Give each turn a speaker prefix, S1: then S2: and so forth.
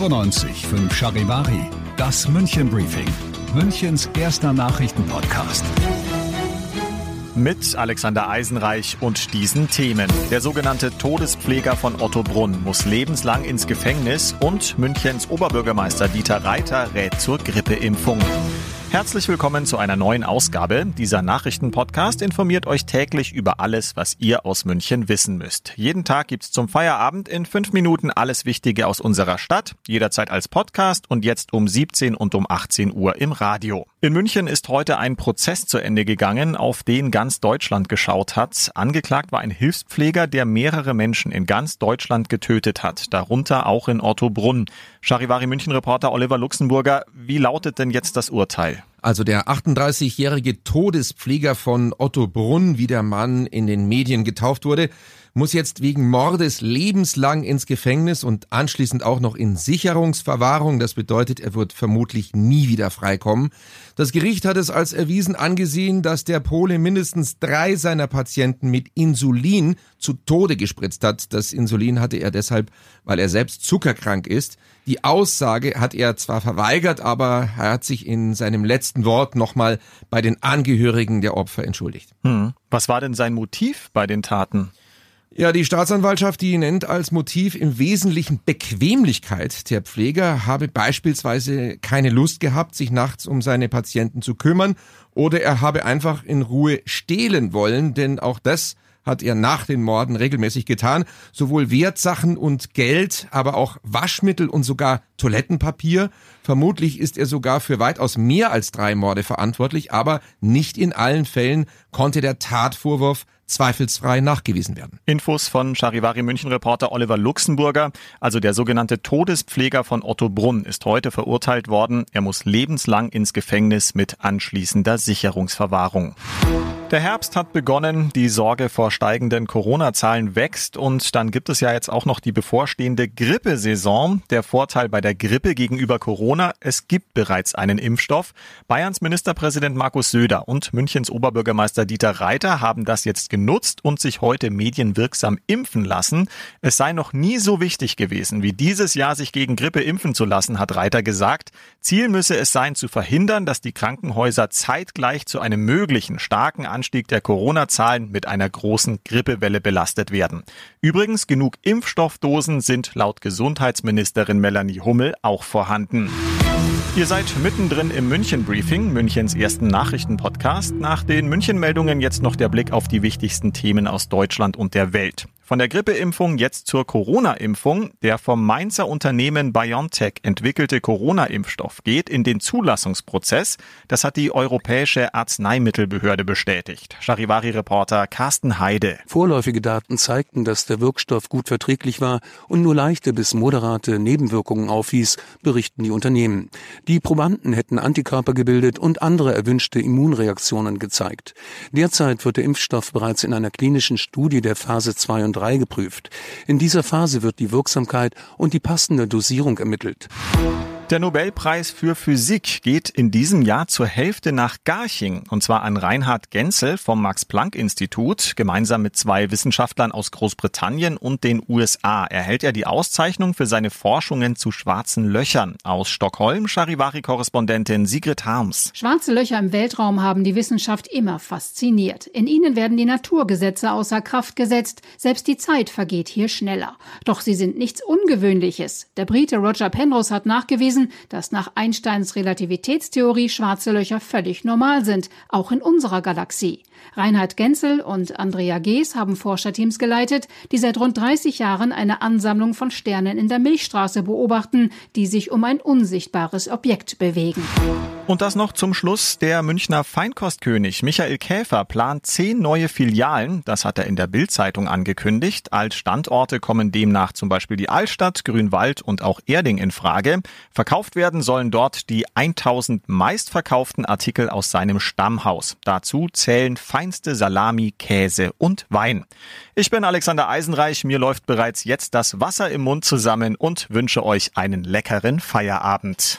S1: 95 5 Charivari, das München Briefing, Münchens erster Nachrichtenpodcast.
S2: Mit Alexander Eisenreich und diesen Themen. Der sogenannte Todespfleger von Otto Brunn muss lebenslang ins Gefängnis und Münchens Oberbürgermeister Dieter Reiter rät zur Grippeimpfung. Herzlich willkommen zu einer neuen Ausgabe. Dieser Nachrichtenpodcast informiert euch täglich über alles, was ihr aus München wissen müsst. Jeden Tag gibt's zum Feierabend in fünf Minuten alles Wichtige aus unserer Stadt, jederzeit als Podcast und jetzt um 17 und um 18 Uhr im Radio. In München ist heute ein Prozess zu Ende gegangen, auf den ganz Deutschland geschaut hat. Angeklagt war ein Hilfspfleger, der mehrere Menschen in ganz Deutschland getötet hat, darunter auch in Ottobrunn. Charivari München Reporter Oliver Luxemburger, wie lautet denn jetzt das Urteil? теперь.
S3: Also der 38-jährige Todespfleger von Otto Brunn, wie der Mann in den Medien getauft wurde, muss jetzt wegen Mordes lebenslang ins Gefängnis und anschließend auch noch in Sicherungsverwahrung. Das bedeutet, er wird vermutlich nie wieder freikommen. Das Gericht hat es als erwiesen angesehen, dass der Pole mindestens drei seiner Patienten mit Insulin zu Tode gespritzt hat. Das Insulin hatte er deshalb, weil er selbst zuckerkrank ist. Die Aussage hat er zwar verweigert, aber er hat sich in seinem letzten Wort nochmal bei den Angehörigen der Opfer entschuldigt.
S2: Hm. Was war denn sein Motiv bei den Taten?
S3: Ja, die Staatsanwaltschaft, die nennt als Motiv im Wesentlichen Bequemlichkeit. Der Pfleger habe beispielsweise keine Lust gehabt, sich nachts um seine Patienten zu kümmern oder er habe einfach in Ruhe stehlen wollen, denn auch das hat er nach den Morden regelmäßig getan. Sowohl Wertsachen und Geld, aber auch Waschmittel und sogar Toilettenpapier. Vermutlich ist er sogar für weitaus mehr als drei Morde verantwortlich, aber nicht in allen Fällen konnte der Tatvorwurf zweifelsfrei nachgewiesen werden.
S2: Infos von Charivari München Reporter Oliver Luxemburger, also der sogenannte Todespfleger von Otto Brunn, ist heute verurteilt worden. Er muss lebenslang ins Gefängnis mit anschließender Sicherungsverwahrung. Der Herbst hat begonnen, die Sorge vor steigenden Corona-Zahlen wächst und dann gibt es ja jetzt auch noch die bevorstehende Grippesaison. Der Vorteil bei der Grippe gegenüber Corona, es gibt bereits einen Impfstoff. Bayerns Ministerpräsident Markus Söder und Münchens Oberbürgermeister Dieter Reiter haben das jetzt genutzt und sich heute medienwirksam impfen lassen. Es sei noch nie so wichtig gewesen, wie dieses Jahr sich gegen Grippe impfen zu lassen, hat Reiter gesagt. Ziel müsse es sein, zu verhindern, dass die Krankenhäuser zeitgleich zu einem möglichen starken Anstieg der Corona-Zahlen mit einer großen Grippewelle belastet werden. Übrigens, genug Impfstoffdosen sind laut Gesundheitsministerin Melanie Hummel auch vorhanden. Ihr seid mittendrin im München-Briefing, Münchens ersten Nachrichtenpodcast. Nach den München-Meldungen jetzt noch der Blick auf die wichtigsten Themen aus Deutschland und der Welt. Von der Grippeimpfung jetzt zur Corona-Impfung. Der vom Mainzer Unternehmen BioNTech entwickelte Corona-Impfstoff geht in den Zulassungsprozess. Das hat die Europäische Arzneimittelbehörde bestätigt. Charivari-Reporter Carsten Heide.
S4: Vorläufige Daten zeigten, dass der Wirkstoff gut verträglich war und nur leichte bis moderate Nebenwirkungen aufwies, berichten die Unternehmen. Die Probanden hätten Antikörper gebildet und andere erwünschte Immunreaktionen gezeigt. Derzeit wird der Impfstoff bereits in einer klinischen Studie der Phase 2 und 3 geprüft. In dieser Phase wird die Wirksamkeit und die passende Dosierung ermittelt.
S2: Der Nobelpreis für Physik geht in diesem Jahr zur Hälfte nach Garching, und zwar an Reinhard Genzel vom Max-Planck-Institut. Gemeinsam mit zwei Wissenschaftlern aus Großbritannien und den USA erhält er die Auszeichnung für seine Forschungen zu schwarzen Löchern. Aus Stockholm, Charivari-Korrespondentin Sigrid Harms.
S5: Schwarze Löcher im Weltraum haben die Wissenschaft immer fasziniert. In ihnen werden die Naturgesetze außer Kraft gesetzt. Selbst die Zeit vergeht hier schneller. Doch sie sind nichts Ungewöhnliches. Der Brite Roger Penrose hat nachgewiesen, bewiesen, dass nach Einsteins Relativitätstheorie schwarze Löcher völlig normal sind, auch in unserer Galaxie. Reinhard Genzel und Andrea Gees haben Forscherteams geleitet, die seit rund 30 Jahren eine Ansammlung von Sternen in der Milchstraße beobachten, die sich um ein unsichtbares Objekt bewegen.
S2: Und das noch zum Schluss. Der Münchner Feinkostkönig Michael Käfer plant zehn neue Filialen. Das hat er in der Bildzeitung angekündigt. Als Standorte kommen demnach zum Beispiel die Altstadt, Grünwald und auch Erding in Frage. Verkauft werden sollen dort die 1000 meistverkauften Artikel aus seinem Stammhaus. Dazu zählen feinste Salami, Käse und Wein. Ich bin Alexander Eisenreich. Mir läuft bereits jetzt das Wasser im Mund zusammen und wünsche euch einen leckeren Feierabend.